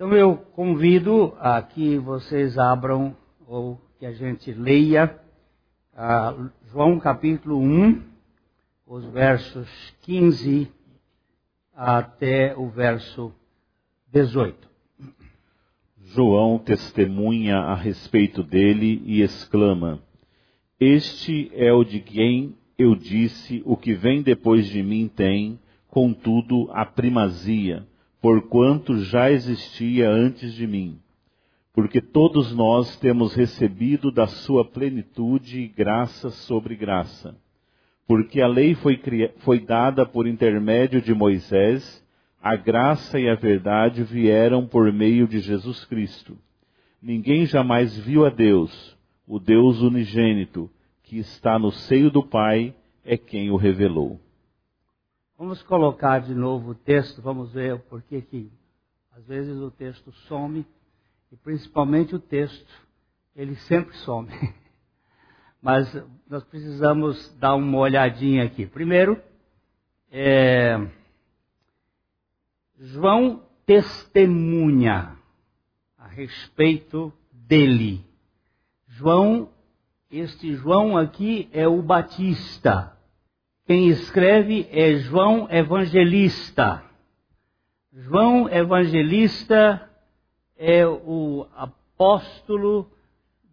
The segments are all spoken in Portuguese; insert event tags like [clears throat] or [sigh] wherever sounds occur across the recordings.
Então eu convido a que vocês abram ou que a gente leia uh, João capítulo 1, os versos 15 até o verso 18. João testemunha a respeito dele e exclama: Este é o de quem eu disse: O que vem depois de mim tem, contudo, a primazia porquanto já existia antes de mim. Porque todos nós temos recebido da sua plenitude graça sobre graça. Porque a lei foi, foi dada por intermédio de Moisés, a graça e a verdade vieram por meio de Jesus Cristo. Ninguém jamais viu a Deus, o Deus unigênito, que está no seio do Pai, é quem o revelou. Vamos colocar de novo o texto, vamos ver por que que às vezes o texto some e principalmente o texto, ele sempre some. [laughs] Mas nós precisamos dar uma olhadinha aqui. Primeiro, é, João testemunha a respeito dele. João, este João aqui é o Batista. Quem escreve é João Evangelista. João Evangelista é o apóstolo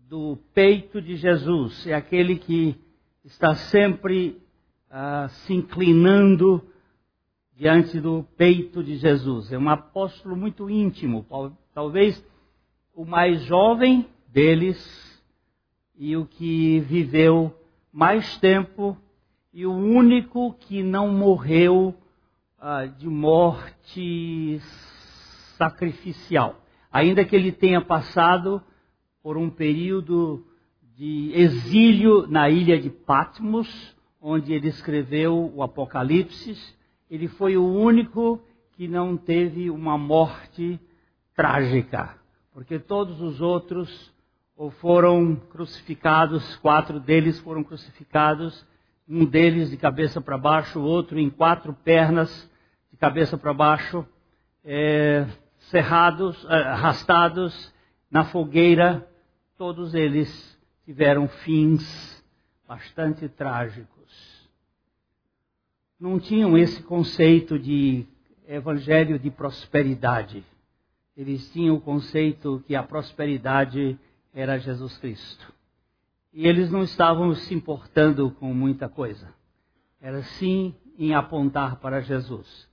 do peito de Jesus, é aquele que está sempre ah, se inclinando diante do peito de Jesus. É um apóstolo muito íntimo, talvez o mais jovem deles e o que viveu mais tempo e o único que não morreu ah, de morte sacrificial. Ainda que ele tenha passado por um período de exílio na ilha de Patmos, onde ele escreveu o Apocalipse, ele foi o único que não teve uma morte trágica, porque todos os outros ou foram crucificados, quatro deles foram crucificados um deles de cabeça para baixo, o outro em quatro pernas de cabeça para baixo, é, cerrados, é, arrastados na fogueira, todos eles tiveram fins bastante trágicos. Não tinham esse conceito de evangelho de prosperidade. Eles tinham o conceito que a prosperidade era Jesus Cristo. E eles não estavam se importando com muita coisa. Era sim em apontar para Jesus.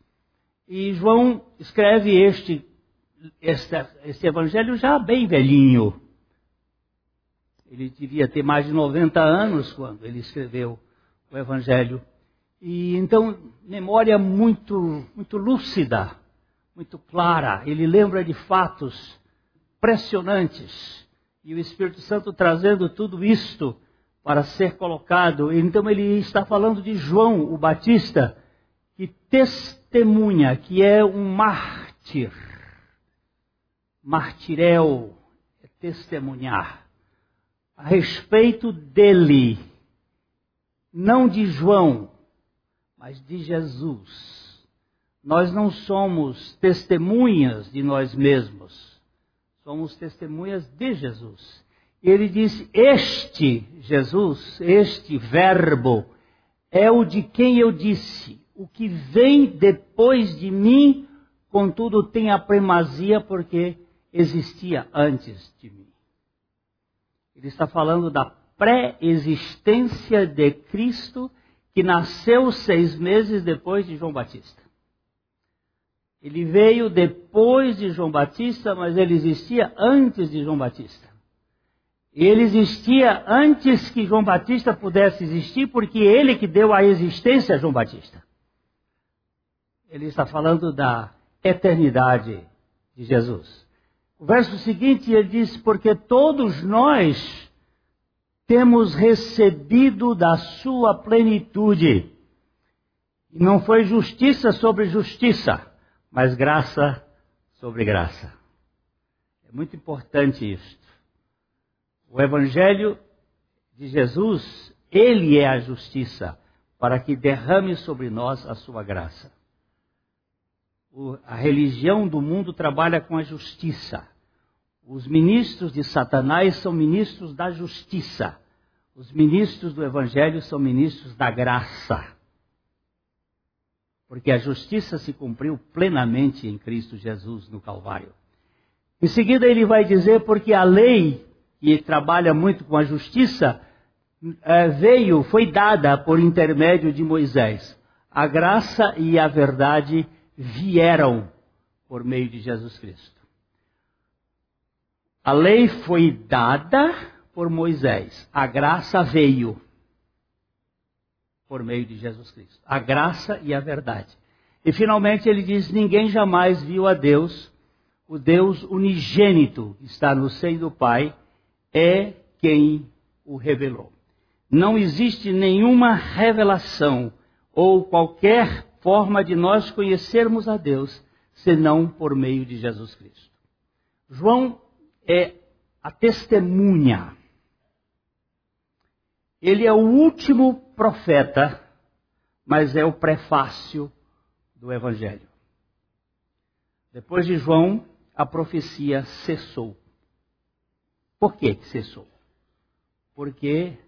E João escreve este, este, este evangelho já bem velhinho. Ele devia ter mais de 90 anos quando ele escreveu o evangelho. E então, memória muito, muito lúcida, muito clara. Ele lembra de fatos impressionantes e o Espírito Santo trazendo tudo isto para ser colocado. Então ele está falando de João, o Batista, que testemunha, que é um mártir. Martirel é testemunhar a respeito dele, não de João, mas de Jesus. Nós não somos testemunhas de nós mesmos Somos testemunhas de Jesus. Ele disse: Este Jesus, este Verbo, é o de quem eu disse: O que vem depois de mim, contudo, tem a primazia porque existia antes de mim. Ele está falando da pré-existência de Cristo que nasceu seis meses depois de João Batista. Ele veio depois de João Batista, mas ele existia antes de João Batista. Ele existia antes que João Batista pudesse existir, porque ele que deu a existência a João Batista. Ele está falando da eternidade de Jesus. O verso seguinte ele diz: Porque todos nós temos recebido da sua plenitude. E não foi justiça sobre justiça mas graça sobre graça. É muito importante isto. O Evangelho de Jesus, ele é a justiça para que derrame sobre nós a sua graça. a religião do mundo trabalha com a justiça. Os ministros de Satanás são ministros da justiça. Os ministros do Evangelho são ministros da graça. Porque a justiça se cumpriu plenamente em Cristo Jesus no Calvário. Em seguida, ele vai dizer: porque a lei, que trabalha muito com a justiça, eh, veio, foi dada por intermédio de Moisés. A graça e a verdade vieram por meio de Jesus Cristo. A lei foi dada por Moisés, a graça veio por meio de Jesus Cristo. A graça e a verdade. E finalmente ele diz: Ninguém jamais viu a Deus, o Deus unigênito que está no seio do Pai, é quem o revelou. Não existe nenhuma revelação ou qualquer forma de nós conhecermos a Deus senão por meio de Jesus Cristo. João é a testemunha. Ele é o último profeta, mas é o prefácio do Evangelho. Depois de João, a profecia cessou. Por que cessou? Porque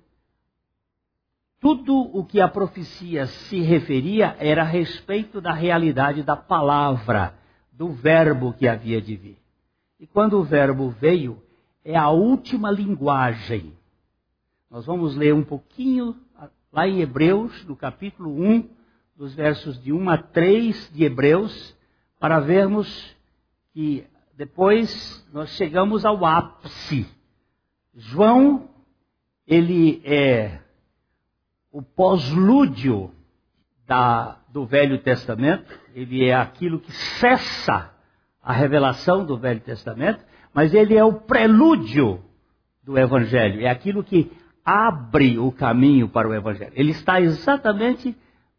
tudo o que a profecia se referia era a respeito da realidade da palavra, do verbo que havia de vir. E quando o verbo veio, é a última linguagem. Nós vamos ler um pouquinho lá em Hebreus, no capítulo 1, dos versos de 1 a 3 de Hebreus, para vermos que depois nós chegamos ao ápice. João, ele é o pós-lúdio do Velho Testamento, ele é aquilo que cessa a revelação do Velho Testamento, mas ele é o prelúdio do Evangelho, é aquilo que abre o caminho para o Evangelho. Ele está exatamente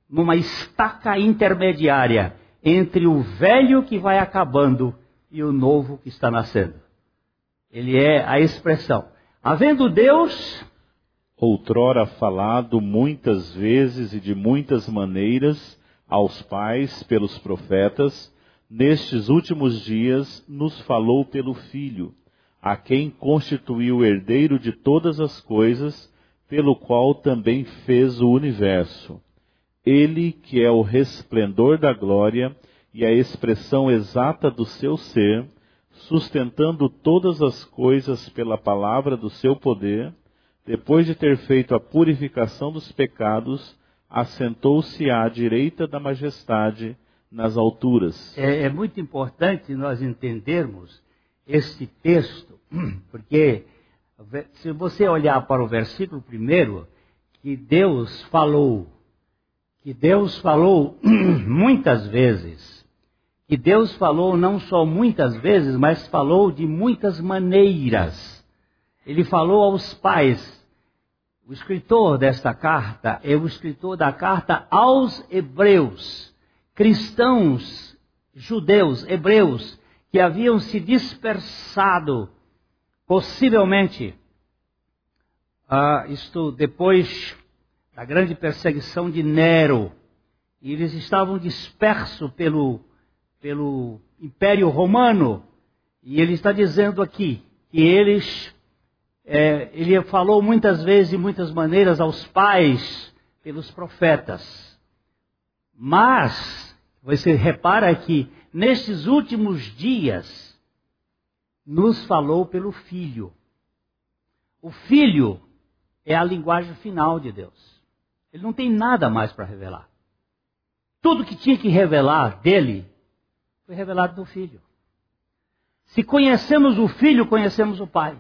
numa estaca intermediária entre o velho que vai acabando e o novo que está nascendo. Ele é a expressão. Havendo Deus, outrora falado muitas vezes e de muitas maneiras aos pais pelos profetas, nestes últimos dias nos falou pelo Filho, a quem constituiu o herdeiro de todas as coisas, pelo qual também fez o universo. Ele que é o resplendor da glória e a expressão exata do seu ser, sustentando todas as coisas pela palavra do seu poder, depois de ter feito a purificação dos pecados, assentou-se à direita da majestade nas alturas. É, é, muito importante nós entendermos este texto, [clears throat] porque se você olhar para o versículo primeiro, que Deus falou, que Deus falou [clears throat] muitas vezes, que Deus falou não só muitas vezes, mas falou de muitas maneiras. Ele falou aos pais, o escritor desta carta é o escritor da carta aos hebreus, cristãos, judeus, hebreus, que haviam se dispersado, possivelmente, uh, isto depois da grande perseguição de Nero, e eles estavam dispersos pelo, pelo Império Romano, e ele está dizendo aqui que eles é, ele falou muitas vezes, de muitas maneiras, aos pais pelos profetas. Mas, você repara que nestes últimos dias, nos falou pelo Filho. O Filho é a linguagem final de Deus. Ele não tem nada mais para revelar. Tudo que tinha que revelar dele foi revelado do Filho. Se conhecemos o Filho, conhecemos o Pai.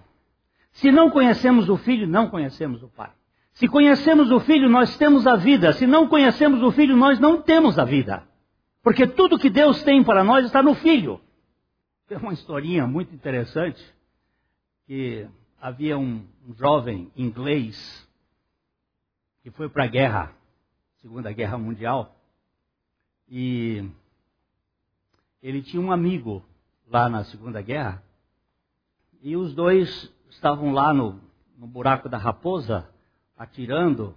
Se não conhecemos o Filho, não conhecemos o Pai. Se conhecemos o Filho, nós temos a vida. Se não conhecemos o Filho, nós não temos a vida. Porque tudo que Deus tem para nós está no Filho. Tem uma historinha muito interessante que havia um, um jovem inglês que foi para a guerra, Segunda Guerra Mundial, e ele tinha um amigo lá na Segunda Guerra, e os dois estavam lá no, no buraco da raposa, atirando,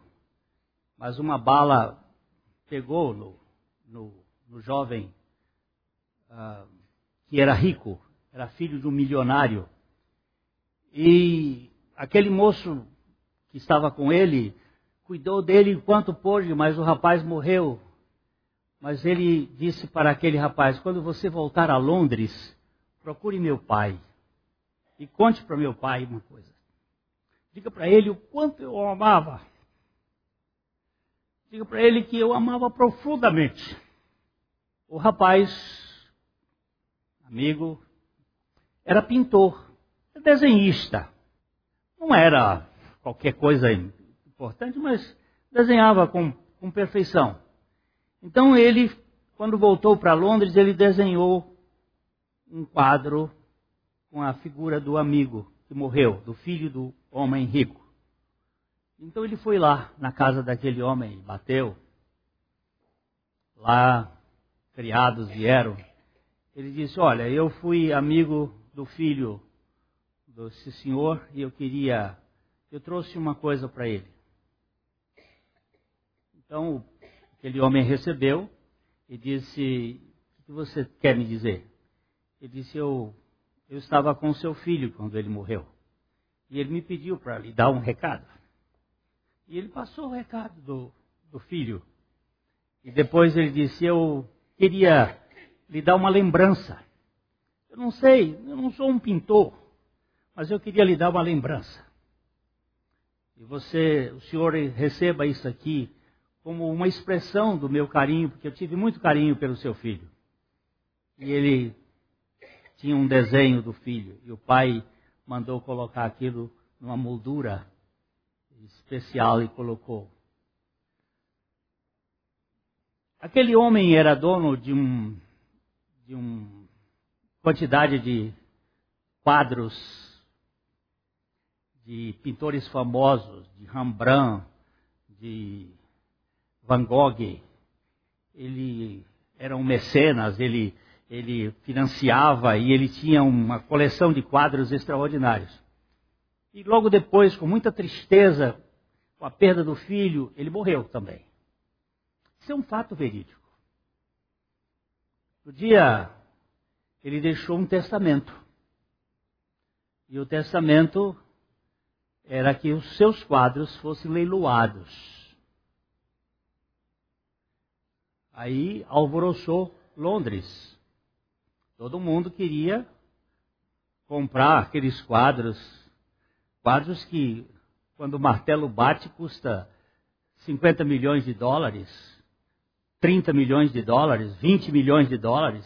mas uma bala pegou no, no, no jovem uh, que era rico, era filho de um milionário. E aquele moço que estava com ele cuidou dele enquanto pôde, mas o rapaz morreu. Mas ele disse para aquele rapaz: quando você voltar a Londres, procure meu pai e conte para meu pai uma coisa. Diga para ele o quanto eu o amava. Diga para ele que eu amava profundamente. O rapaz, amigo, era pintor, desenhista. Não era qualquer coisa importante, mas desenhava com, com perfeição. Então ele, quando voltou para Londres, ele desenhou um quadro com a figura do amigo que morreu, do filho do homem rico. Então ele foi lá na casa daquele homem, bateu. Lá, criados vieram. Ele disse: Olha, eu fui amigo do filho desse senhor e eu queria. Eu trouxe uma coisa para ele. Então, aquele homem recebeu e disse: O que você quer me dizer? Ele disse: Eu, eu estava com seu filho quando ele morreu. E ele me pediu para lhe dar um recado. E ele passou o recado do, do filho. E depois ele disse: Eu queria lhe dar uma lembrança. Eu não sei, eu não sou um pintor, mas eu queria lhe dar uma lembrança. E você, o senhor receba isso aqui como uma expressão do meu carinho, porque eu tive muito carinho pelo seu filho. E ele tinha um desenho do filho, e o pai mandou colocar aquilo numa moldura especial e colocou. Aquele homem era dono de um de uma quantidade de quadros de pintores famosos, de Rembrandt, de Van Gogh. Ele era um mecenas, ele, ele financiava e ele tinha uma coleção de quadros extraordinários. E logo depois, com muita tristeza, com a perda do filho, ele morreu também. Isso é um fato verídico. No dia, ele deixou um testamento. E o testamento era que os seus quadros fossem leiloados. Aí alvoroçou Londres. Todo mundo queria comprar aqueles quadros Quadros que, quando o martelo bate, custa 50 milhões de dólares, 30 milhões de dólares, 20 milhões de dólares.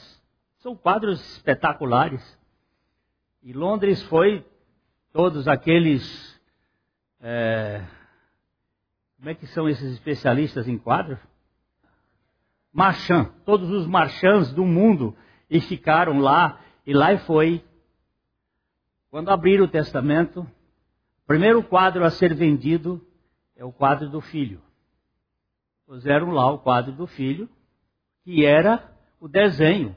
São quadros espetaculares. E Londres foi todos aqueles. É, como é que são esses especialistas em quadros? Marchand, todos os marchands do mundo e ficaram lá, e lá foi. Quando abriram o testamento, o primeiro quadro a ser vendido é o quadro do filho. Puseram lá o quadro do filho, que era o desenho.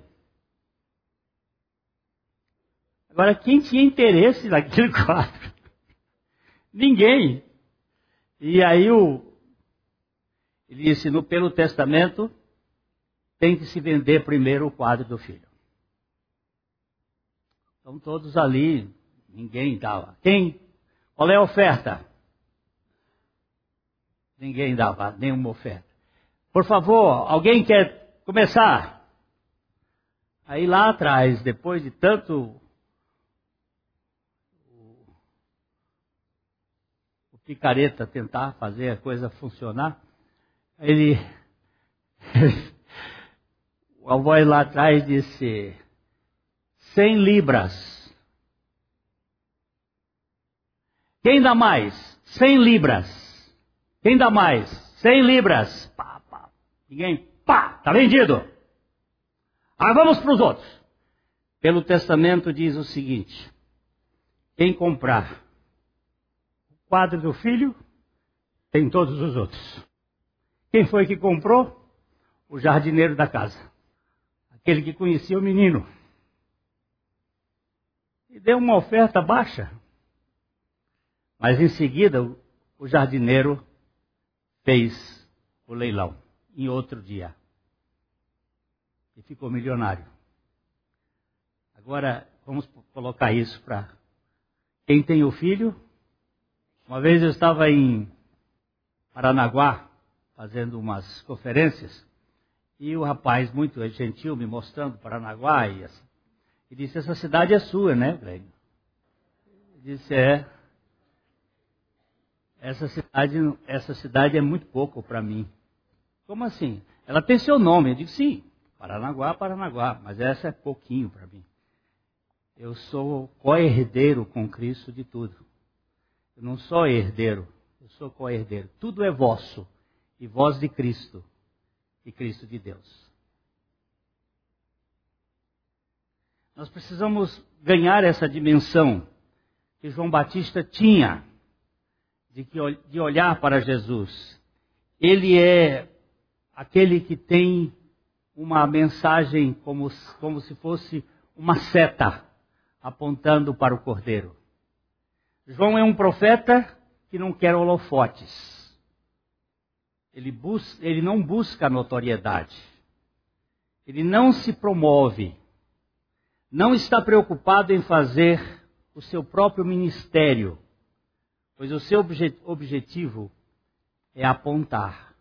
Agora, quem tinha interesse [laughs] naquele quadro? Ninguém. E aí o, ele disse, no, pelo testamento, tem que se vender primeiro o quadro do filho. Então todos ali, ninguém dava. Quem qual é a oferta? Ninguém dava nenhuma oferta. Por favor, alguém quer começar? Aí lá atrás, depois de tanto o picareta tentar fazer a coisa funcionar, ele [laughs] a voz lá atrás disse 100 libras. Quem dá mais? 100 libras. Quem dá mais? 100 libras. Pá, pá. Ninguém. Pá, tá vendido. Ah, vamos para os outros. Pelo testamento diz o seguinte: quem comprar o quadro do filho, tem todos os outros. Quem foi que comprou? O jardineiro da casa. Aquele que conhecia o menino. E deu uma oferta baixa. Mas em seguida, o jardineiro fez o leilão em outro dia. E ficou milionário. Agora, vamos colocar isso para quem tem o filho. Uma vez eu estava em Paranaguá, fazendo umas conferências, e o rapaz, muito gentil, me mostrando Paranaguá, e, assim, e disse: Essa cidade é sua, né, Glênio? Disse: É. Essa cidade, essa cidade é muito pouco para mim. Como assim? Ela tem seu nome. Eu digo: Sim, Paranaguá, Paranaguá, mas essa é pouquinho para mim. Eu sou co-herdeiro com Cristo de tudo. Eu não sou herdeiro, eu sou co-herdeiro. Tudo é vosso, e vós de Cristo, e Cristo de Deus. Nós precisamos ganhar essa dimensão que João Batista tinha de, que, de olhar para Jesus. Ele é aquele que tem uma mensagem como, como se fosse uma seta apontando para o cordeiro. João é um profeta que não quer holofotes. Ele, bus ele não busca notoriedade. Ele não se promove. Não está preocupado em fazer o seu próprio ministério, pois o seu obje objetivo é apontar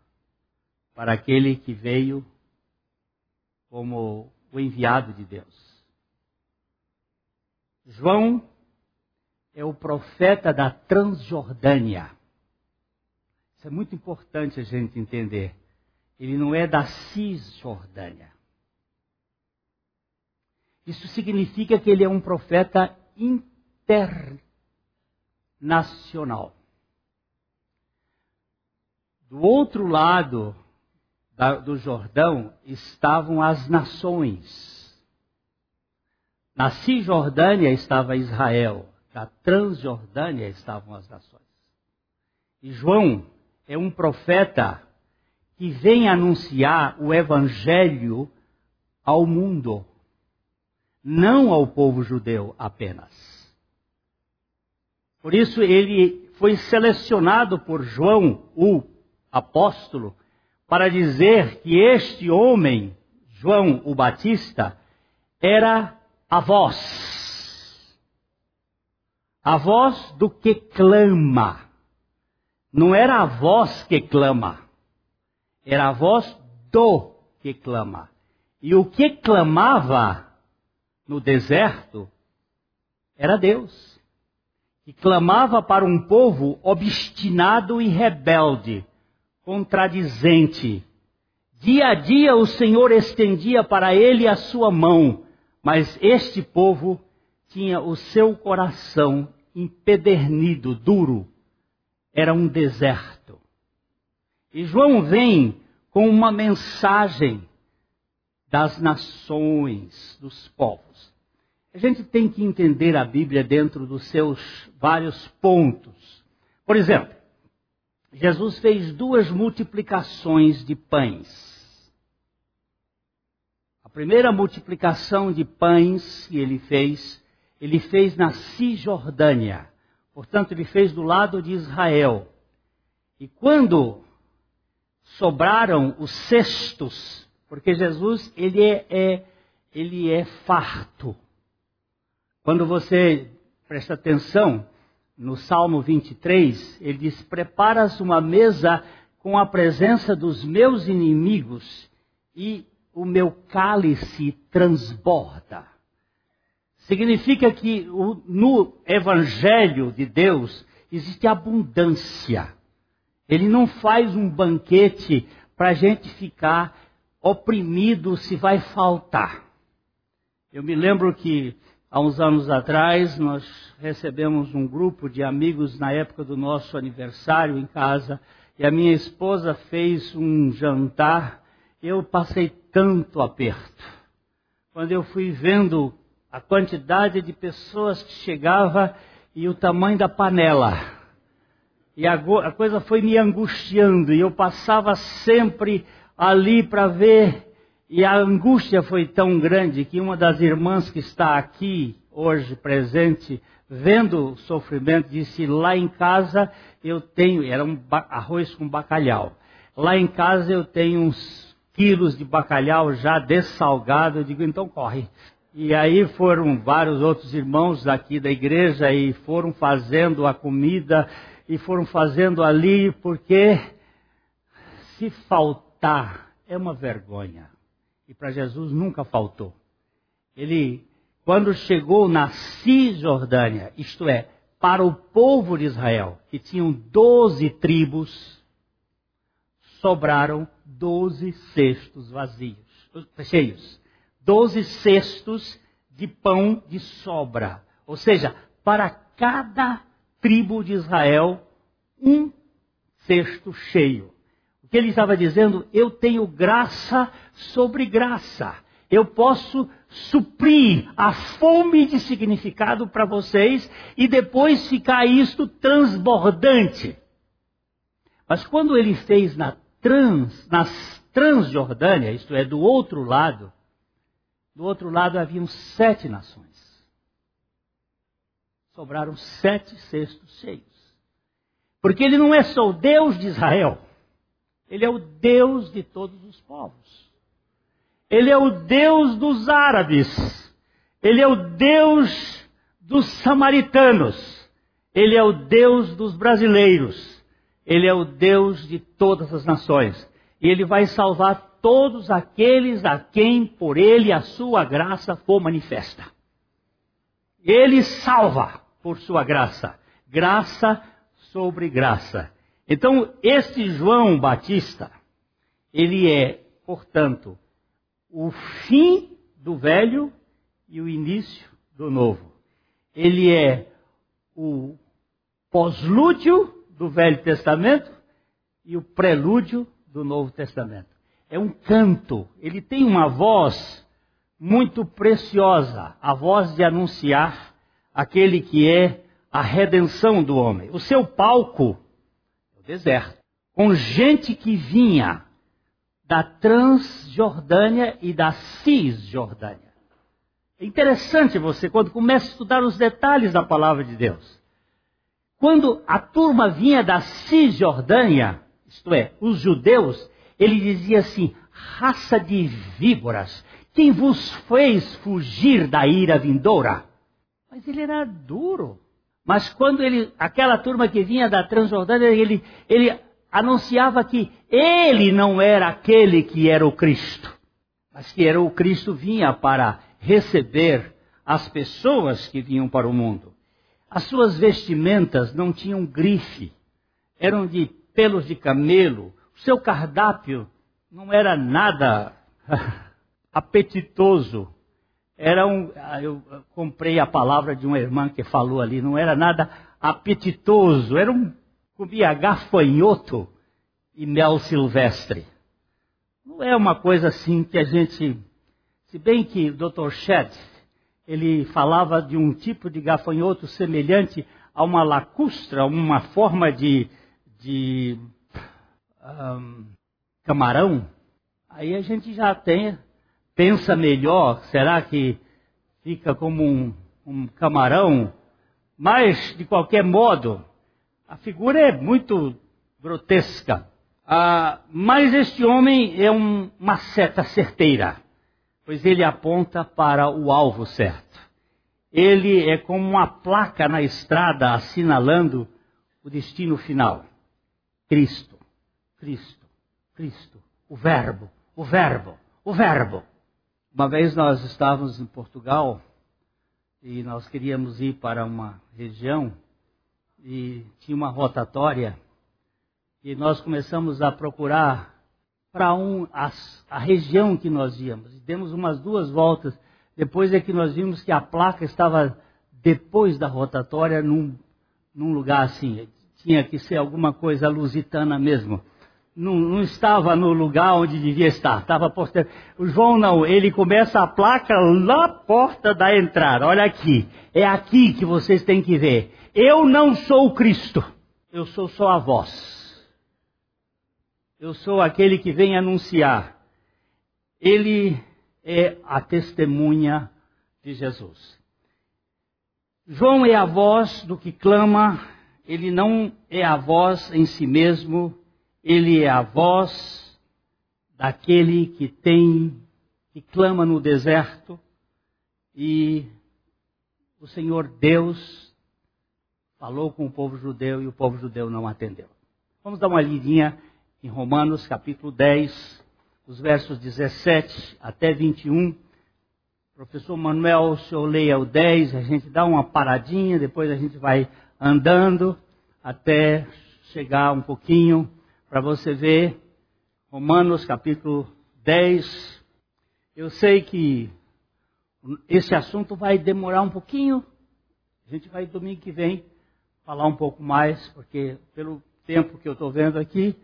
para aquele que veio como o enviado de Deus. João é o profeta da Transjordânia. Isso é muito importante a gente entender. Ele não é da Cisjordânia. Isso significa que ele é um profeta internacional. Do outro lado da, do Jordão estavam as nações. Na Cisjordânia estava Israel da Transjordânia estavam as nações. E João é um profeta que vem anunciar o evangelho ao mundo, não ao povo judeu apenas. Por isso ele foi selecionado por João, o apóstolo, para dizer que este homem, João o Batista, era a voz a voz do que clama. Não era a voz que clama. Era a voz do que clama. E o que clamava no deserto era Deus. Que clamava para um povo obstinado e rebelde, contradizente. Dia a dia o Senhor estendia para ele a sua mão, mas este povo tinha o seu coração empedernido, duro, era um deserto. E João vem com uma mensagem das nações, dos povos. A gente tem que entender a Bíblia dentro dos seus vários pontos. Por exemplo, Jesus fez duas multiplicações de pães. A primeira multiplicação de pães que ele fez ele fez na Cisjordânia. Portanto, ele fez do lado de Israel. E quando sobraram os cestos, porque Jesus ele é, é, ele é farto. Quando você presta atenção no Salmo 23, ele diz: Preparas uma mesa com a presença dos meus inimigos e o meu cálice transborda. Significa que no Evangelho de Deus existe abundância. Ele não faz um banquete para a gente ficar oprimido se vai faltar. Eu me lembro que há uns anos atrás nós recebemos um grupo de amigos na época do nosso aniversário em casa e a minha esposa fez um jantar. Eu passei tanto aperto. Quando eu fui vendo a quantidade de pessoas que chegava e o tamanho da panela. E a, a coisa foi me angustiando e eu passava sempre ali para ver. E a angústia foi tão grande que uma das irmãs que está aqui hoje presente, vendo o sofrimento, disse: Lá em casa eu tenho, era um arroz com bacalhau. Lá em casa eu tenho uns quilos de bacalhau já dessalgado. Eu digo: Então corre, E aí foram vários outros irmãos aqui da igreja e foram fazendo a comida e foram fazendo ali, porque se faltar é uma vergonha. E para Jesus nunca faltou. Ele, quando chegou na Cisjordânia, isto é, para o povo de Israel, que tinham doze tribos, sobraram doze cestos vazios, cheios. Doze cestos de pão de sobra. Ou seja, para cada tribo de Israel, um cesto cheio. Que ele estava dizendo? Eu tenho graça sobre graça. Eu posso suprir a fome de significado para vocês e depois ficar isto transbordante. Mas quando ele fez na trans, nas Transjordânia, isto é, do outro lado, do outro lado haviam sete nações. Sobraram sete cestos cheios. Porque ele não é só o Deus de Israel, ele é o Deus de todos os povos. Ele é o Deus dos árabes. Ele é o Deus dos samaritanos. Ele é o Deus dos brasileiros. Ele é o Deus de todas as nações. E ele vai salvar todos aqueles a quem por ele a sua graça for manifesta. Ele salva por sua graça. Graça sobre graça. Então, este João Batista, ele é, portanto, o fim do velho e o início do novo. Ele é o pós-lúdio do Velho Testamento e o prelúdio do Novo Testamento. É um canto, ele tem uma voz muito preciosa, a voz de anunciar aquele que é a redenção do homem. O seu palco deserto, com gente que vinha da Transjordânia e da Cisjordânia. É interessante você, quando começa a estudar os detalhes da palavra de Deus. Quando a turma vinha da Cisjordânia, isto é, os judeus, ele dizia assim: raça de víboras, quem vos fez fugir da ira vindoura? Mas ele era duro. Mas quando ele, aquela turma que vinha da Transjordânia, ele, ele anunciava que ele não era aquele que era o Cristo, mas que era o Cristo vinha para receber as pessoas que vinham para o mundo. As suas vestimentas não tinham grife, eram de pelos de camelo. O seu cardápio não era nada [laughs] apetitoso. Era um, eu comprei a palavra de uma irmã que falou ali, não era nada apetitoso, era um comia gafanhoto e mel silvestre. Não é uma coisa assim que a gente. Se bem que o Dr. Shedd, ele falava de um tipo de gafanhoto semelhante a uma lacustra, uma forma de, de um, camarão, aí a gente já tem, pensa melhor, será que fica como um, um camarão? Mas, de qualquer modo, a figura é muito grotesca. Ah, mas este homem é um, uma seta certeira, pois ele aponta para o alvo certo. Ele é como uma placa na estrada assinalando o destino final. Cristo, Cristo, Cristo, o Verbo, o Verbo, o Verbo. Uma vez nós estávamos em Portugal e nós queríamos ir para uma região e tinha uma rotatória e nós começamos a procurar para um, a, a, região que nós íamos. E demos umas duas voltas. Depois é que nós vimos que a placa estava depois da rotatória num, num lugar assim. Tinha que ser alguma coisa lusitana mesmo. Não, não, estava no lugar onde devia estar. Estava posterior. O João não, ele começa a placa na porta da entrada. Olha aqui. É aqui que vocês têm que ver. Eu não sou o Cristo, eu sou só a voz. Eu sou aquele que vem anunciar. Ele é a testemunha de Jesus. João é a voz do que clama, ele não é a voz em si mesmo, ele é a voz daquele que tem, que clama no deserto, e o Senhor Deus falou com o povo judeu e o povo judeu não atendeu. Vamos dar uma lidinha em Romanos capítulo 10, os versos 17 até 21. Professor Manuel, o senhor leia o 10, a gente dá uma paradinha, depois a gente vai andando até chegar um pouquinho para você ver Romanos capítulo 10. Eu sei que esse assunto vai demorar um pouquinho. A gente vai domingo que vem falar um pouco mais, porque pelo tempo que eu estou vendo aqui,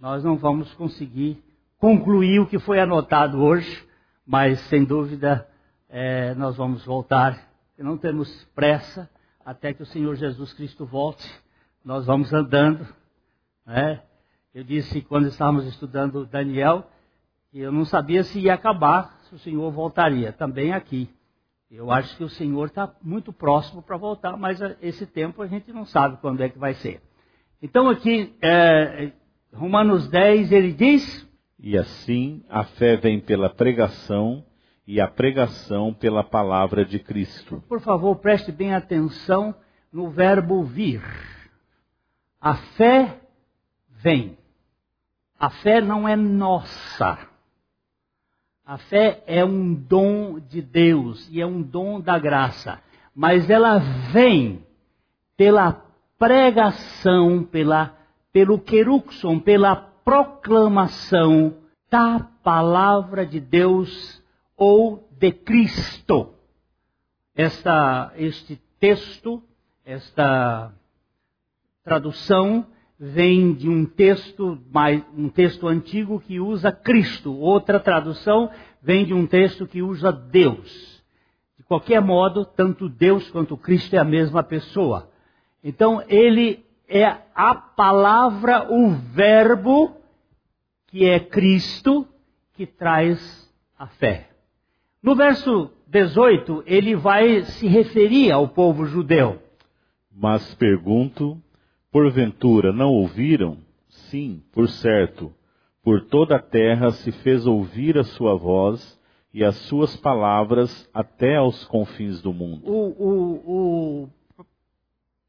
nós não vamos conseguir concluir o que foi anotado hoje, mas sem dúvida é, nós vamos voltar. Não temos pressa até que o Senhor Jesus Cristo volte. Nós vamos andando. Né? Eu disse quando estávamos estudando Daniel que eu não sabia se ia acabar, se o Senhor voltaria. Também aqui. Eu acho que o Senhor está muito próximo para voltar, mas esse tempo a gente não sabe quando é que vai ser. Então aqui, é, Romanos 10, ele diz: E assim a fé vem pela pregação, e a pregação pela palavra de Cristo. Por favor, preste bem atenção no verbo vir. A fé vem. A fé não é nossa. A fé é um dom de Deus e é um dom da graça, mas ela vem pela pregação, pela, pelo queruxon, pela proclamação da palavra de Deus ou de Cristo. Esta, este texto, esta tradução vem de um texto, mais, um texto antigo que usa Cristo. Outra tradução vem de um texto que usa Deus. De qualquer modo, tanto Deus quanto Cristo é a mesma pessoa. Então, ele é a palavra, o verbo, que é Cristo, que traz a fé. No verso 18, ele vai se referir ao povo judeu. Mas pergunto Porventura não ouviram? Sim, por certo. Por toda a terra se fez ouvir a sua voz e as suas palavras até aos confins do mundo. O, o, o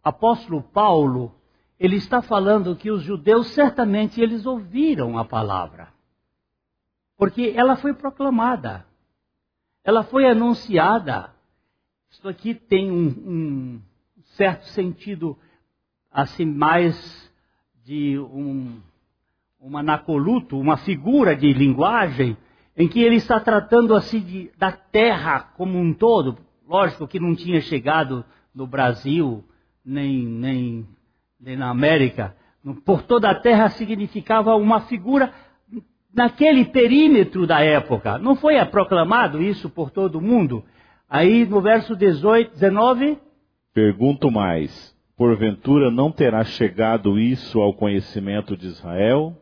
apóstolo Paulo, ele está falando que os judeus certamente eles ouviram a palavra. Porque ela foi proclamada. Ela foi anunciada. Isso aqui tem um, um certo sentido assim mais de um, anacoluto, uma figura de linguagem, em que ele está tratando assim de, da terra como um todo. Lógico que não tinha chegado no Brasil, nem, nem, nem na América. Por toda a terra significava uma figura naquele perímetro da época. Não foi proclamado isso por todo mundo? Aí no verso 18, 19. Pergunto mais: Porventura não terá chegado isso ao conhecimento de Israel?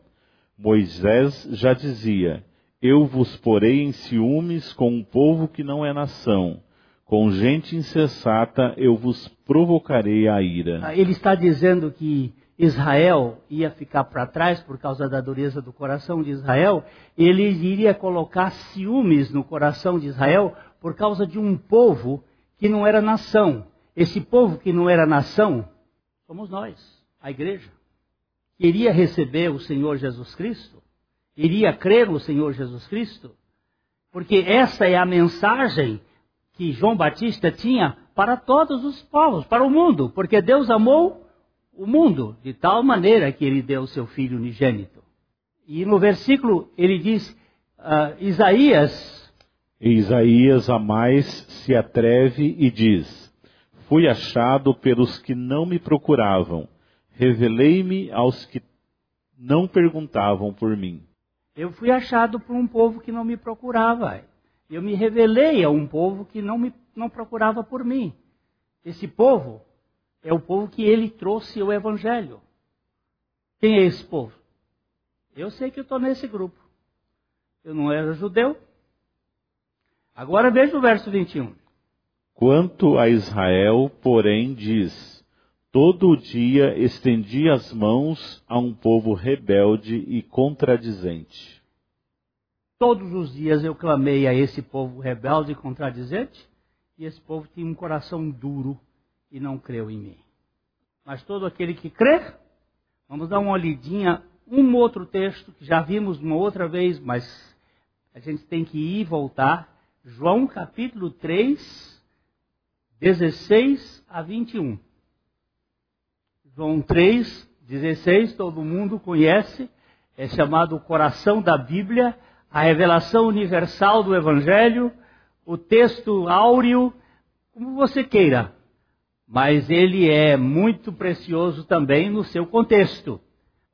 Moisés já dizia: Eu vos porei em ciúmes com um povo que não é nação. Com gente insensata eu vos provocarei a ira. Ah, ele está dizendo que Israel ia ficar para trás por causa da dureza do coração de Israel. Ele iria colocar ciúmes no coração de Israel por causa de um povo que não era nação. Esse povo que não era nação, somos nós, a igreja. Iria receber o Senhor Jesus Cristo, iria crer no Senhor Jesus Cristo, porque essa é a mensagem que João Batista tinha para todos os povos, para o mundo, porque Deus amou o mundo de tal maneira que ele deu o seu filho unigênito. E no versículo ele diz, uh, Isaías. Isaías a mais se atreve e diz: Fui achado pelos que não me procuravam. Revelei-me aos que não perguntavam por mim. Eu fui achado por um povo que não me procurava. Eu me revelei a um povo que não me não procurava por mim. Esse povo é o povo que ele trouxe o evangelho. Quem é esse povo? Eu sei que eu estou nesse grupo. Eu não era judeu. Agora veja o verso 21. Quanto a Israel, porém, diz: Todo dia estendi as mãos a um povo rebelde e contradizente. Todos os dias eu clamei a esse povo rebelde e contradizente, e esse povo tinha um coração duro e não creu em mim. Mas todo aquele que crê, vamos dar uma olhadinha, um outro texto que já vimos uma outra vez, mas a gente tem que ir e voltar. João capítulo 3, 16 a 21. João 3, 16, todo mundo conhece, é chamado o coração da Bíblia, a revelação universal do Evangelho, o texto áureo, como você queira, mas ele é muito precioso também no seu contexto.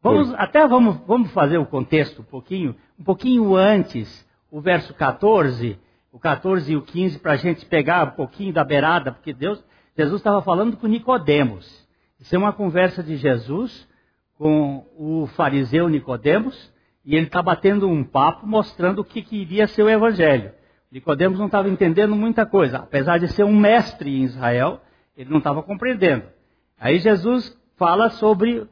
Vamos, até vamos, vamos fazer o contexto um pouquinho, um pouquinho antes, o verso 14, o 14 e o 15, para a gente pegar um pouquinho da beirada, porque Deus, Jesus estava falando com Nicodemos. Isso é uma conversa de Jesus com o fariseu Nicodemos, e ele está batendo um papo mostrando o que, que iria ser o evangelho. Nicodemos não estava entendendo muita coisa, apesar de ser um mestre em Israel, ele não estava compreendendo. Aí Jesus fala sobre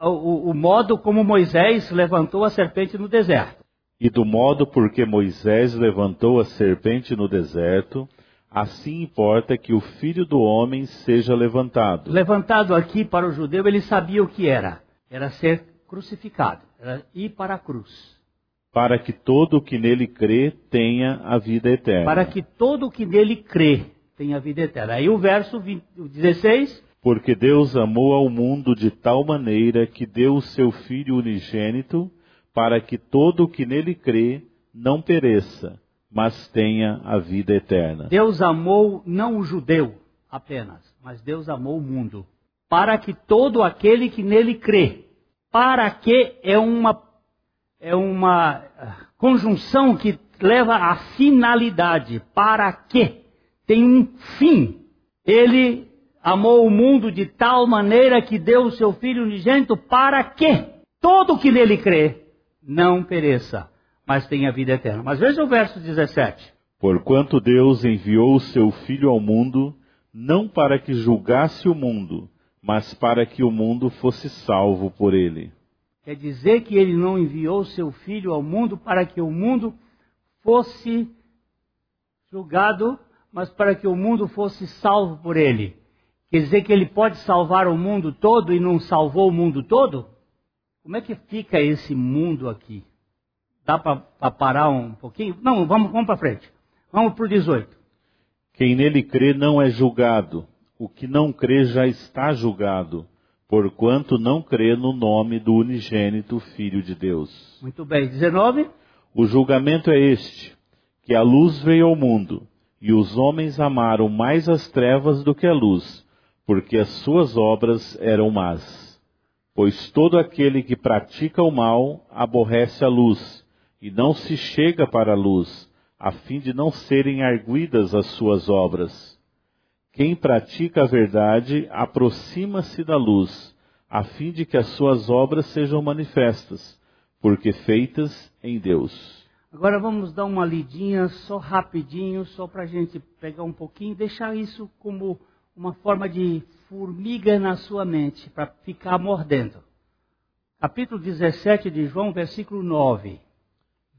o, o, modo como Moisés levantou a serpente no deserto. E do modo por que Moisés levantou a serpente no deserto, assim importa que o filho do homem seja levantado. Levantado aqui para o judeu, ele sabia o que era: era ser crucificado, era ir para a cruz para que todo o que nele crê tenha a vida eterna. Para que todo o que nele crê tenha a vida eterna. Aí o verso 20, 16. Porque Deus amou ao mundo de tal maneira que deu o seu Filho unigênito, para que todo o que nele crê não pereça, mas tenha a vida eterna. Deus amou não o judeu apenas, mas Deus amou o mundo. Para que todo aquele que nele crê. Para que é uma é uma ah, conjunção que leva à finalidade. Para quê? Tem um fim. Ele amou o mundo de tal maneira que deu o seu Filho unigênito para que todo que nele crê não pereça, mas tenha vida eterna. Mas veja o verso 17. Porquanto Deus enviou o seu Filho ao mundo, não para que julgasse o mundo, mas para que o mundo fosse salvo por ele. Quer dizer que ele não enviou seu filho ao mundo para que o mundo fosse julgado, mas para que o mundo fosse salvo por ele. Quer dizer que ele pode salvar o mundo todo e não salvou o mundo todo? Como é que fica esse mundo aqui? Dá para parar um pouquinho? Não, vamos, vamos para frente. Vamos para o 18. Quem nele crê não é julgado. O que não crê já está julgado porquanto não crê no nome do unigênito Filho de Deus. Muito bem, 19. O julgamento é este: que a luz veio ao mundo, e os homens amaram mais as trevas do que a luz, porque as suas obras eram más. Pois todo aquele que pratica o mal aborrece a luz, e não se chega para a luz, a fim de não serem arguidas as suas obras. Quem pratica a verdade aproxima-se da luz, a fim de que as suas obras sejam manifestas, porque feitas em Deus. Agora vamos dar uma lidinha só rapidinho, só para a gente pegar um pouquinho, deixar isso como uma forma de formiga na sua mente, para ficar mordendo. Capítulo 17 de João, versículo 9.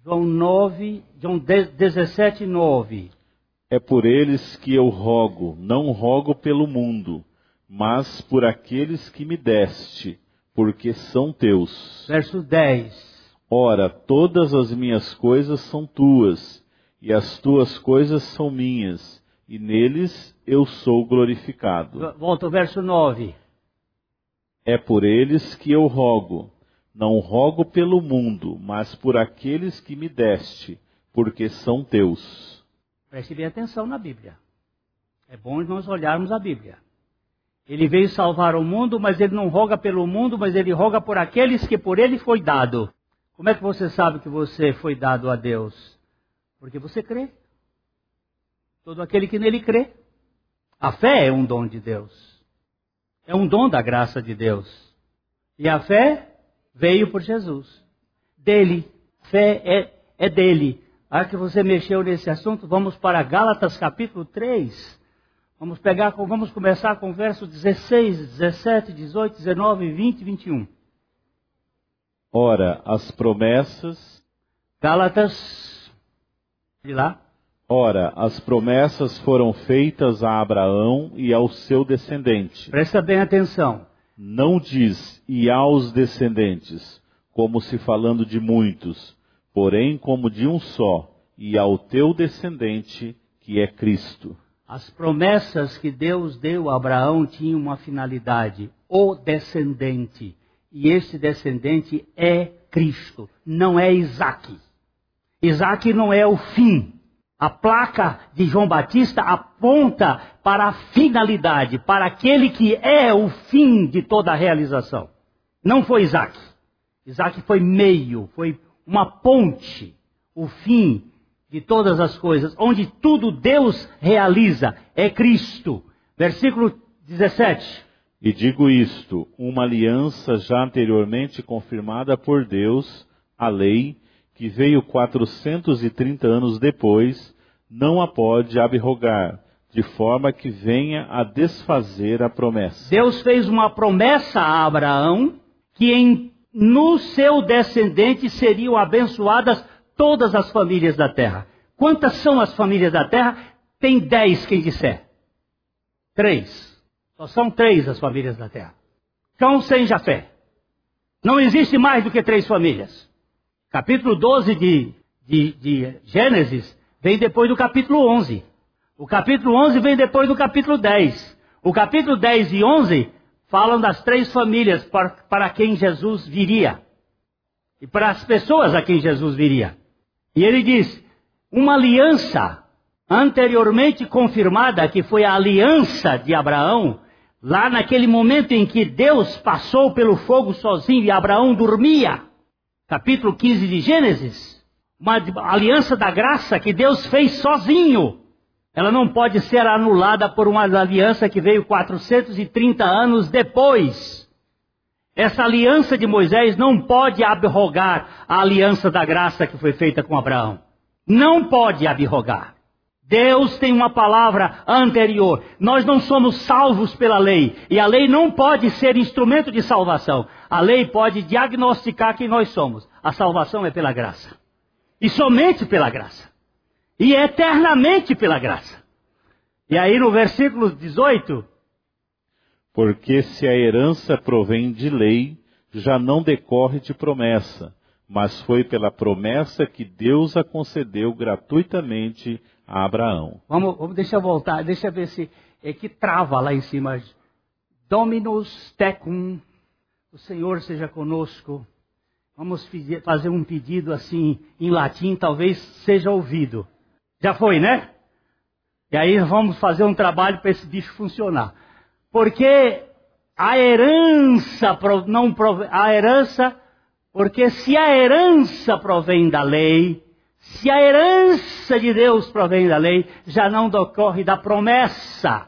João 9, João 17, 9. É por eles que eu rogo, não rogo pelo mundo, mas por aqueles que me deste, porque são teus. Verso 10. Ora, todas as minhas coisas são tuas, e as tuas coisas são minhas, e neles eu sou glorificado. Volta ao verso 9. É por eles que eu rogo, não rogo pelo mundo, mas por aqueles que me deste, porque são teus. Preste bem atenção na Bíblia. É bom nós olharmos a Bíblia. Ele veio salvar o mundo, mas ele não roga pelo mundo, mas ele roga por aqueles que por ele foi dado. Como é que você sabe que você foi dado a Deus? Porque você crê. Todo aquele que nele crê. A fé é um dom de Deus. É um dom da graça de Deus. E a fé veio por Jesus. Dele. Fé é, é dele. Ah, que você mexeu nesse assunto, vamos para Gálatas capítulo 3. Vamos pegar, vamos começar com versos 16, 17, 18, 19, 20 e 21. Ora, as promessas Gálatas, de lá. Ora, as promessas foram feitas a Abraão e ao seu descendente. Presta bem atenção. Não diz e aos descendentes, como se falando de muitos, porém como de um só, e ao teu descendente, que é Cristo. As promessas que Deus deu a Abraão tinham uma finalidade: o descendente. E esse descendente é Cristo, não é Isaac. Isaac não é o fim. A placa de João Batista aponta para a finalidade, para aquele que é o fim de toda a realização. Não foi Isaac. Isaac foi meio, foi uma ponte, o fim de todas as coisas, onde tudo Deus realiza, é Cristo. Versículo 17. E digo isto: uma aliança já anteriormente confirmada por Deus, a lei, que veio 430 anos depois, não a pode abrogar, de forma que venha a desfazer a promessa. Deus fez uma promessa a Abraão que em, no seu descendente seriam abençoadas todas as famílias da terra. Quantas são as famílias da terra? Tem dez, quem disser. Três. Só são três as famílias da terra. Cão sem Jafé. Não existe mais do que três famílias. Capítulo 12 de, de, de Gênesis vem depois do capítulo 11. O capítulo 11 vem depois do capítulo 10. O capítulo 10 e 11 falam das três famílias para, para quem Jesus viria. E para as pessoas a quem Jesus viria. E ele diz: uma aliança anteriormente confirmada, que foi a aliança de Abraão, lá naquele momento em que Deus passou pelo fogo sozinho e Abraão dormia. Capítulo 15 de Gênesis. Uma aliança da graça que Deus fez sozinho. Ela não pode ser anulada por uma aliança que veio 430 anos depois. Essa aliança de Moisés não pode abrogar a aliança da graça que foi feita com Abraão. Não pode abrogar. Deus tem uma palavra anterior. Nós não somos salvos pela lei. E a lei não pode ser instrumento de salvação. A lei pode diagnosticar quem nós somos. A salvação é pela graça. E somente pela graça. E eternamente pela graça. E aí no versículo 18. Porque se a herança provém de lei, já não decorre de promessa mas foi pela promessa que Deus a concedeu gratuitamente a Abraão. Vamos, vamos deixa eu voltar, deixa eu ver se é que trava lá em cima. Dominus tecum, o Senhor seja conosco. Vamos fazer um pedido assim em latim, talvez seja ouvido. Já foi, né? E aí vamos fazer um trabalho para esse bicho funcionar. Porque a herança não a herança porque se a herança provém da lei, se a herança de Deus provém da lei, já não decorre da promessa,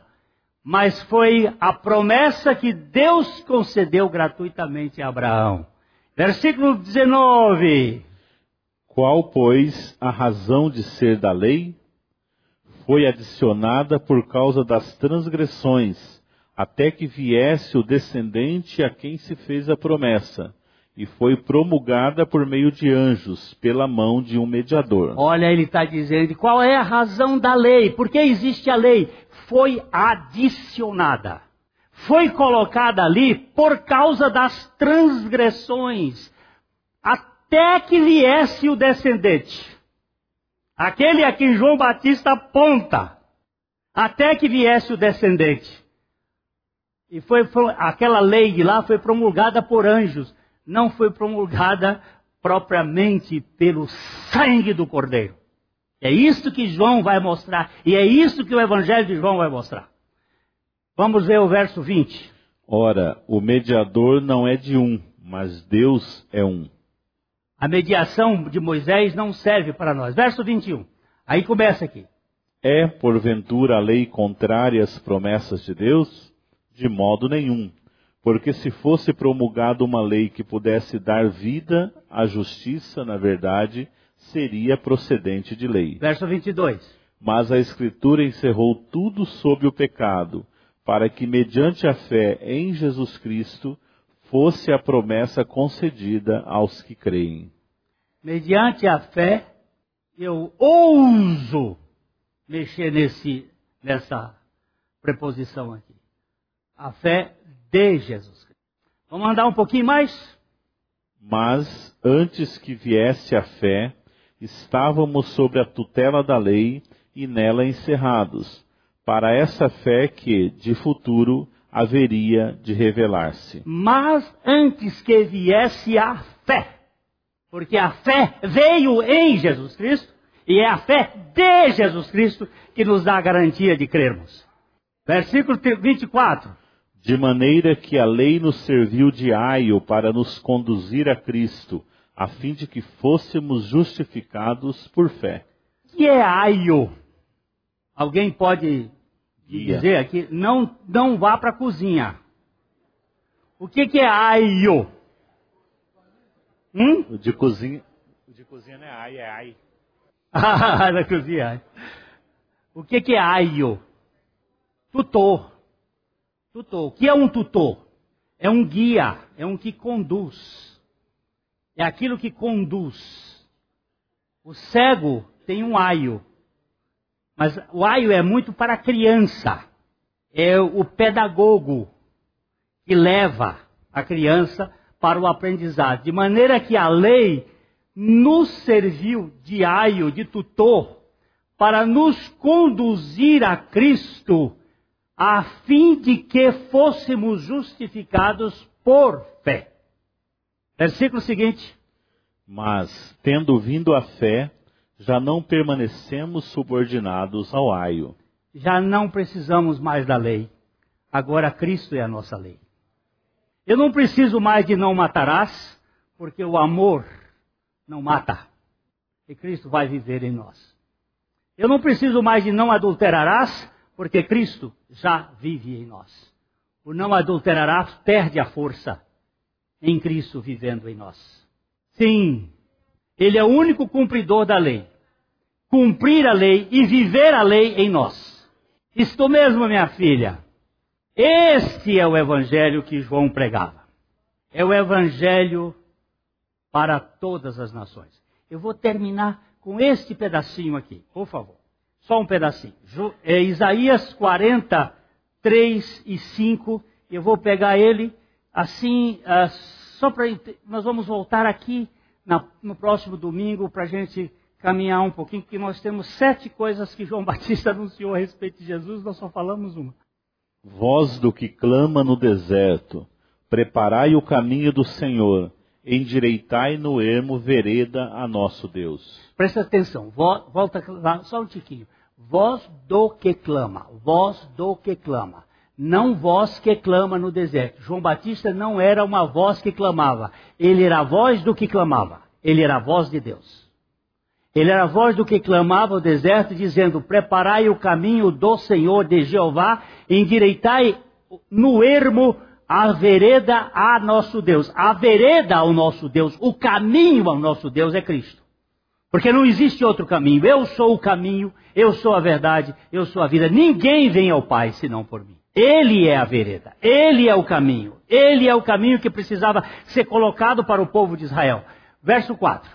mas foi a promessa que Deus concedeu gratuitamente a Abraão. Versículo 19. Qual, pois, a razão de ser da lei? Foi adicionada por causa das transgressões, até que viesse o descendente a quem se fez a promessa e foi promulgada por meio de anjos, pela mão de um mediador. Olha, ele está dizendo qual é a razão da lei, por que existe a lei? Foi adicionada. Foi colocada ali por causa das transgressões, até que viesse o descendente. Aquele a quem João Batista aponta, até que viesse o descendente. E foi, foi aquela lei de lá foi promulgada por anjos não foi promulgada propriamente pelo sangue do Cordeiro. É isso que João vai mostrar, e é isso que o Evangelho de João vai mostrar. Vamos ver o verso 20. Ora, o mediador não é de um, mas Deus é um. A mediação de Moisés não serve para nós. Verso 21. Aí começa aqui. É, porventura, a lei contrária às promessas de Deus? De modo nenhum. Porque se fosse promulgada uma lei que pudesse dar vida à justiça, na verdade, seria procedente de lei. Verso 22. Mas a Escritura encerrou tudo sob o pecado, para que, mediante a fé em Jesus Cristo, fosse a promessa concedida aos que creem. Mediante a fé, eu ouso mexer nesse, nessa preposição aqui. A fé de Jesus Cristo. Vamos andar um pouquinho mais? Mas antes que viesse a fé, estávamos sob a tutela da lei e nela encerrados, para essa fé que, de futuro, haveria de revelar-se. Mas antes que viesse a fé, porque a fé veio em Jesus Cristo, e é a fé de Jesus Cristo que nos dá a garantia de crermos. Versículo 24. De maneira que a lei nos serviu de aio para nos conduzir a Cristo, a fim de que fôssemos justificados por fé. Que é aio? Alguém pode Guia. dizer aqui? Não, não vá para a cozinha. O que, que é aio? Hum? O de cozinha, o de cozinha não é ai, é ai. Ah, [laughs] da cozinha. O que, que é aio? Tutor. Tutor. O que é um tutor? É um guia, é um que conduz. É aquilo que conduz. O cego tem um aio. Mas o aio é muito para a criança. É o pedagogo que leva a criança para o aprendizado. De maneira que a lei nos serviu de aio, de tutor, para nos conduzir a Cristo, a fim de que fôssemos justificados por fé. Versículo seguinte. Mas, tendo vindo a fé, já não permanecemos subordinados ao aio. Já não precisamos mais da lei. Agora Cristo é a nossa lei. Eu não preciso mais de não matarás, porque o amor não mata. E Cristo vai viver em nós. Eu não preciso mais de não adulterarás, porque Cristo já vive em nós. O não adulterarás perde a força em Cristo vivendo em nós. Sim, Ele é o único cumpridor da lei. Cumprir a lei e viver a lei em nós. Isto mesmo, minha filha. Este é o evangelho que João pregava. É o evangelho para todas as nações. Eu vou terminar com este pedacinho aqui, por favor. Só um pedacinho. É Isaías 43 e 5. Eu vou pegar ele assim, ah, só para. Nós vamos voltar aqui na- no próximo domingo para a gente caminhar um pouquinho, porque nós temos sete coisas que João [laughs] Batista anunciou a respeito de Jesus, nós só falamos uma. Voz do que clama no deserto, preparai o caminho do Senhor, endireitai no ermo vereda a nosso Deus. Presta atenção, vo- volta lá, só um tiquinho. Voz do que clama, voz do que clama. Não voz que clama no deserto. João Batista não era uma voz que clamava. Ele era a voz do que clamava. Ele era a voz de Deus. Ele era a voz do que clamava o deserto, dizendo: Preparai o caminho do Senhor de Jeová, endireitai no ermo a vereda a nosso Deus. A vereda ao nosso Deus, o caminho ao nosso Deus é Cristo. Porque não existe outro caminho. Eu sou o caminho, eu sou a verdade, eu sou a vida. Ninguém vem ao Pai senão por mim. Ele é a vereda, ele é o caminho, ele é o caminho que precisava ser colocado para o povo de Israel. Verso 4.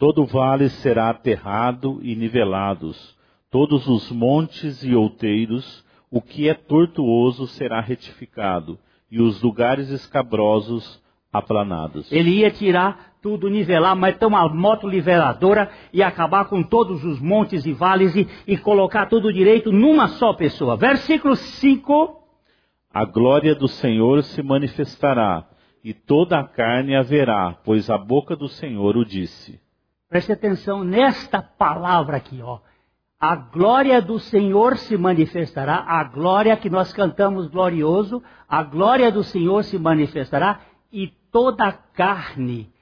Todo vale será aterrado e nivelados, todos os montes e outeiros, o que é tortuoso será retificado, e os lugares escabrosos aplanados. Ele ia tirar tudo, nivelar, meter uma moto niveladora e acabar com todos os montes e vales e, e colocar tudo direito numa só pessoa. Versículo 5. A glória do Senhor se manifestará, e toda a carne a verá, pois a boca do Senhor o disse. Preste atenção nesta palavra aqui, ó. A glória do Senhor se manifestará, a glória que nós cantamos glorioso, a glória do Senhor se manifestará e toda a carne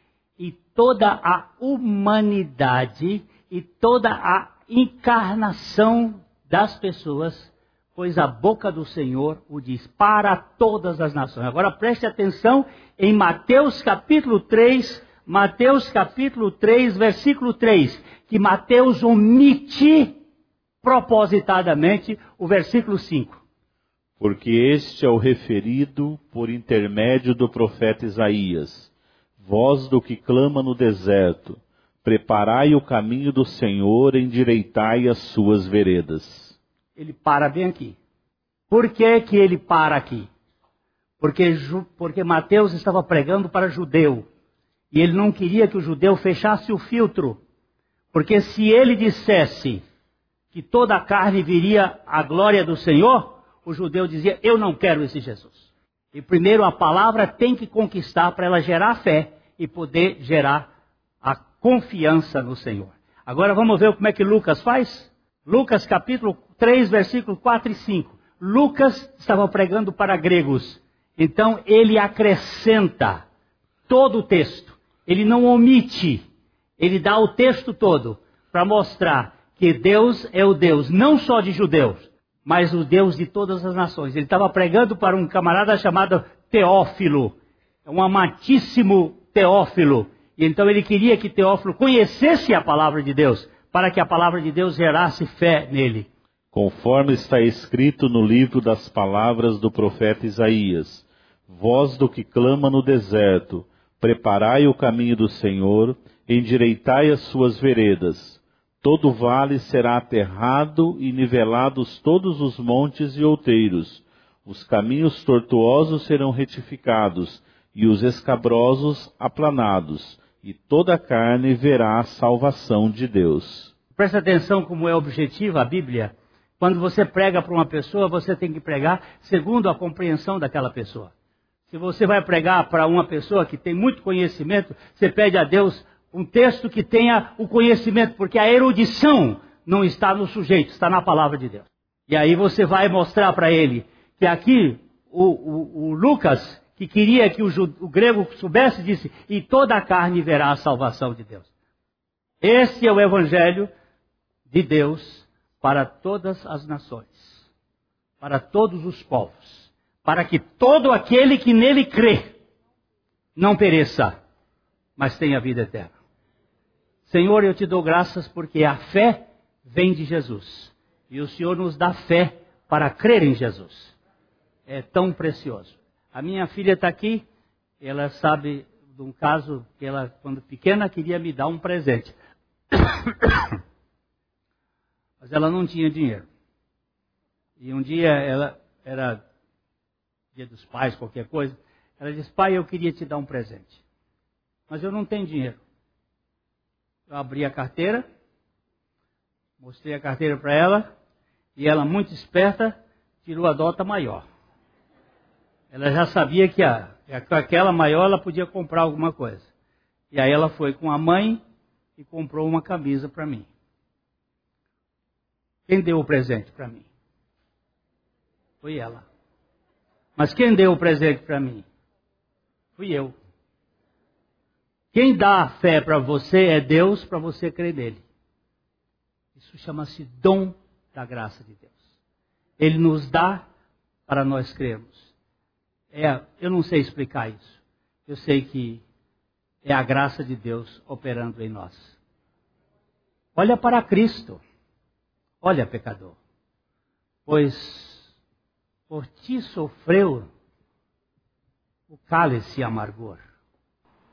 toda a humanidade e toda a encarnação das pessoas, pois a boca do Senhor o diz para todas as nações. Agora preste atenção em Mateus capítulo 3, Mateus capítulo 3, versículo 3, que Mateus omite propositadamente o versículo 5. Porque este é o referido por intermédio do profeta Isaías, voz do que clama no deserto, Preparai o caminho do Senhor, endireitai as suas veredas. Ele para bem aqui. Por que, que ele para aqui? Porque, porque Mateus estava pregando para judeu. E ele não queria que o judeu fechasse o filtro. Porque se ele dissesse que toda a carne viria à glória do Senhor, o judeu dizia: Eu não quero esse Jesus. E primeiro a palavra tem que conquistar para ela gerar fé e poder gerar confiança no Senhor. Agora vamos ver como é que Lucas faz? Lucas capítulo 3, versículos 4 e 5. Lucas estava pregando para gregos. Então ele acrescenta todo o texto. Ele não omite. Ele dá o texto todo para mostrar que Deus é o Deus não só de judeus, mas o Deus de todas as nações. Ele estava pregando para um camarada chamado Teófilo, um amantíssimo Teófilo, e então ele queria que Teófilo conhecesse a palavra de Deus, para que a palavra de Deus gerasse fé nele. Conforme está escrito no livro das palavras do profeta Isaías: Voz do que clama no deserto, preparai o caminho do Senhor, endireitai as suas veredas. Todo vale será aterrado e nivelados todos os montes e outeiros. Os caminhos tortuosos serão retificados e os escabrosos aplanados e toda a carne verá a salvação de Deus. Presta atenção como é objetiva a Bíblia. Quando você prega para uma pessoa, você tem que pregar segundo a compreensão daquela pessoa. Se você vai pregar para uma pessoa que tem muito conhecimento, você pede a Deus um texto que tenha o conhecimento, porque a erudição não está no sujeito, está na palavra de Deus. E aí você vai mostrar para ele que aqui o, o, o Lucas que queria que o, o grego soubesse, disse: E toda a carne verá a salvação de Deus. Esse é o evangelho de Deus para todas as nações, para todos os povos, para que todo aquele que nele crê não pereça, mas tenha vida eterna. Senhor, eu te dou graças porque a fé vem de Jesus. E o Senhor nos dá fé para crer em Jesus. É tão precioso. A minha filha está aqui, ela sabe de um caso que ela, quando pequena, queria me dar um presente. [coughs] Mas ela não tinha dinheiro. E um dia ela era dia dos pais, qualquer coisa. Ela disse, pai, eu queria te dar um presente. Mas eu não tenho dinheiro. Eu abri a carteira, mostrei a carteira para ela, e ela, muito esperta, tirou a dota maior. Ela já sabia que com aquela maior ela podia comprar alguma coisa. E aí ela foi com a mãe e comprou uma camisa para mim. Quem deu o presente para mim? Foi ela. Mas quem deu o presente para mim? Fui eu. Quem dá a fé para você é Deus para você crer nele. Isso chama-se dom da graça de Deus. Ele nos dá para nós crermos. É, eu não sei explicar isso. Eu sei que é a graça de Deus operando em nós. Olha para Cristo. Olha, pecador. Pois por ti sofreu o cálice amargor.